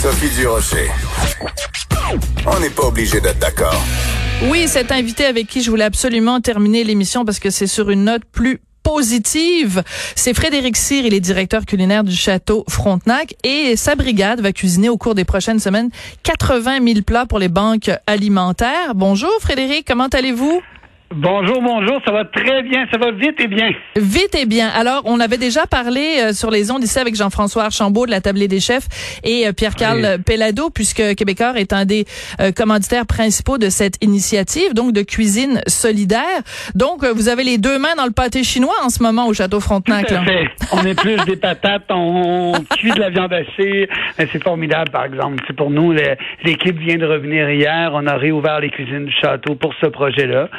Sophie Durocher. On n'est pas obligé d'être d'accord. Oui, cet invité avec qui je voulais absolument terminer l'émission parce que c'est sur une note plus positive. C'est Frédéric Cyr, il est directeur culinaire du château Frontenac et sa brigade va cuisiner au cours des prochaines semaines 80 000 plats pour les banques alimentaires. Bonjour Frédéric, comment allez-vous? Bonjour, bonjour, ça va très bien, ça va vite et bien. Vite et bien. Alors, on avait déjà parlé euh, sur les ondes ici avec Jean-François Archambault de la Tablée des chefs et euh, Pierre-Carl oui. Pellado, puisque Québécois est un des euh, commanditaires principaux de cette initiative, donc de cuisine solidaire. Donc, vous avez les deux mains dans le pâté chinois en ce moment au Château Frontenac. Tout à fait. On est plus des patates, on, on cuit de la viande hachée. C'est formidable, par exemple. C'est pour nous, l'équipe vient de revenir hier. On a réouvert les cuisines du château pour ce projet-là.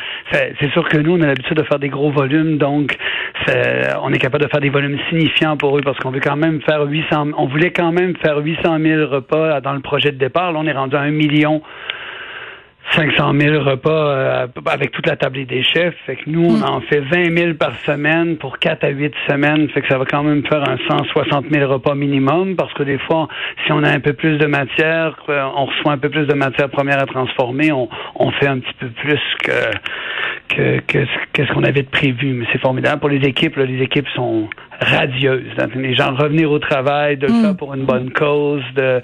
C'est sûr que nous, on a l'habitude de faire des gros volumes, donc on est capable de faire des volumes signifiants pour eux parce qu'on veut quand même faire 800, on voulait quand même faire 800 000 repas dans le projet de départ. Là, on est rendu à un million 500 000 repas euh, avec toute la table des chefs. Fait que nous, on en fait 20 000 par semaine pour 4 à 8 semaines. Fait que ça va quand même faire un 160 000 repas minimum parce que des fois, si on a un peu plus de matière, on reçoit un peu plus de matière première à transformer, on, on fait un petit peu plus que que, que, que ce qu'on avait de prévu. Mais c'est formidable. Pour les équipes, là, les équipes sont radieuses. Les gens revenir au travail, de le faire pour une bonne cause, de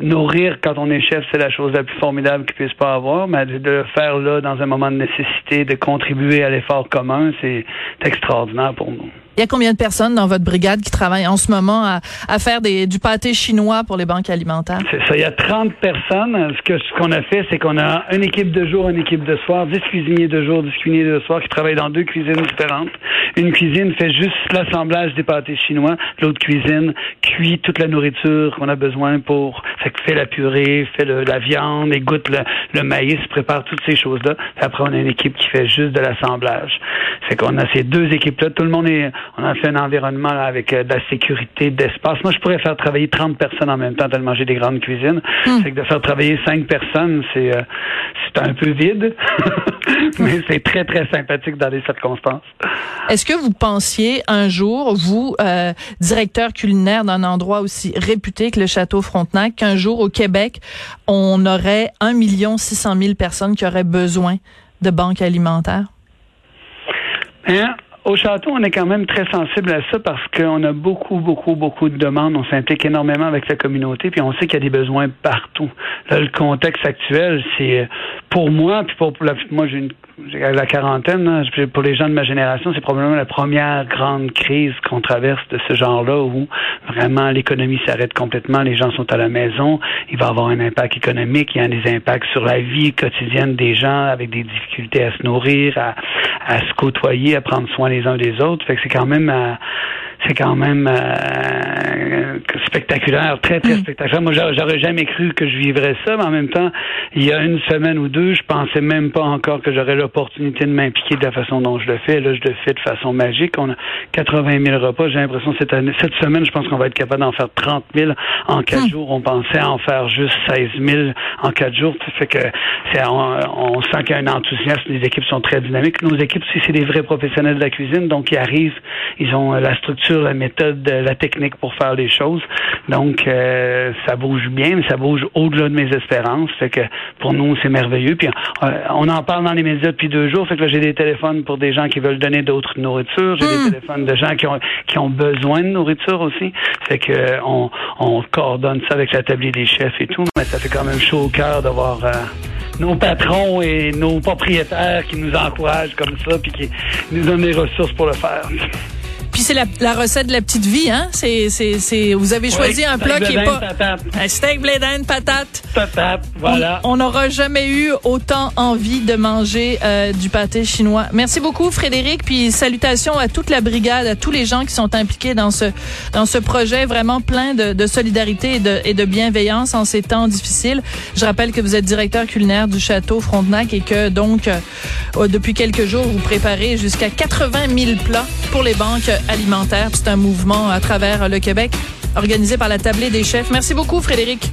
nourrir quand on est chef, c'est la chose la plus formidable qu'ils puissent pas avoir, mais de le faire là dans un moment de nécessité, de contribuer à l'effort commun, c'est extraordinaire pour nous. Il y a combien de personnes dans votre brigade qui travaillent en ce moment à, à faire des, du pâté chinois pour les banques alimentaires? C'est ça. Il y a 30 personnes. Ce que ce qu'on a fait, c'est qu'on a une équipe de jour, une équipe de soir, 10 cuisiniers de jour, 10 cuisiniers de soir qui travaillent dans deux cuisines différentes. Une cuisine fait juste l'assemblage des pâtés chinois. L'autre cuisine cuit toute la nourriture qu'on a besoin pour, fait, fait la purée, fait la viande, égoutte le, le maïs, prépare toutes ces choses-là. Après, on a une équipe qui fait juste de l'assemblage. C'est qu'on a ces deux équipes-là. Tout le monde est, on a fait un environnement là, avec euh, de la sécurité, d'espace. Moi, je pourrais faire travailler 30 personnes en même temps tellement j'ai des grandes cuisines. Hmm. C'est que de faire travailler 5 personnes, c'est euh, c'est un peu vide, mais c'est très, très sympathique dans les circonstances. Est-ce que vous pensiez un jour, vous, euh, directeur culinaire d'un endroit aussi réputé que le Château Frontenac, qu'un jour au Québec, on aurait 1 600 000 personnes qui auraient besoin de banques alimentaires? Hein? Au château, on est quand même très sensible à ça parce qu'on a beaucoup, beaucoup, beaucoup de demandes. On s'implique énormément avec la communauté, puis on sait qu'il y a des besoins partout. Là, le contexte actuel, c'est pour moi, puis pour, la, moi, j'ai une la quarantaine, pour les gens de ma génération, c'est probablement la première grande crise qu'on traverse de ce genre-là où vraiment l'économie s'arrête complètement, les gens sont à la maison, il va avoir un impact économique, il y a des impacts sur la vie quotidienne des gens avec des difficultés à se nourrir, à, à se côtoyer, à prendre soin les uns des autres. Fait que c'est quand même euh, c'est quand même euh, spectaculaire, très, très spectaculaire. Moi, j'aurais jamais cru que je vivrais ça, mais en même temps, il y a une semaine ou deux, je pensais même pas encore que j'aurais l'opportunité de m'impliquer de la façon dont je le fais. Là, je le fais de façon magique. On a 80 000 repas. J'ai l'impression cette année, cette semaine, je pense qu'on va être capable d'en faire 30 000 en quatre jours. On pensait en faire juste 16 000 en quatre jours. Ça fait que c'est, on, on sent qu'il y a un enthousiasme. Les équipes sont très dynamiques. Nos équipes, si c'est des vrais professionnels de la cuisine, donc ils arrivent, ils ont la structure la méthode, la technique pour faire les choses. Donc, euh, ça bouge bien, mais ça bouge au-delà de mes espérances. Fait que pour nous, c'est merveilleux. Puis euh, on en parle dans les médias depuis deux jours. Fait que là, j'ai des téléphones pour des gens qui veulent donner d'autres nourritures. J'ai des téléphones de gens qui ont qui ont besoin de nourriture aussi. Fait que euh, on, on coordonne ça avec la tablier des chefs et tout. Mais ça fait quand même chaud au cœur d'avoir euh, nos patrons et nos propriétaires qui nous encouragent comme ça, puis qui nous donnent les ressources pour le faire. C'est la, la, recette de la petite vie, hein? C'est, c'est, c'est, vous avez choisi oui, un plat qui est pas patate. un steak blé d'Inde patate. Patate, voilà. On n'aura jamais eu autant envie de manger euh, du pâté chinois. Merci beaucoup, Frédéric. Puis salutations à toute la brigade, à tous les gens qui sont impliqués dans ce dans ce projet vraiment plein de, de solidarité et de, et de bienveillance en ces temps difficiles. Je rappelle que vous êtes directeur culinaire du château Frontenac et que donc euh, depuis quelques jours vous préparez jusqu'à 80 000 plats pour les banques alimentaire. C'est un mouvement à travers le Québec organisé par la Tablée des chefs. Merci beaucoup, Frédéric.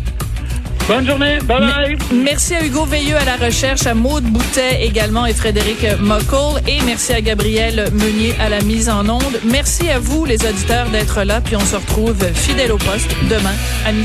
Bonne journée. Bye bye. Merci à Hugo Veilleux à la recherche, à Maude Boutet également et Frédéric Mockel. Et merci à Gabriel Meunier à la mise en onde. Merci à vous, les auditeurs, d'être là. Puis on se retrouve fidèle au poste demain à midi.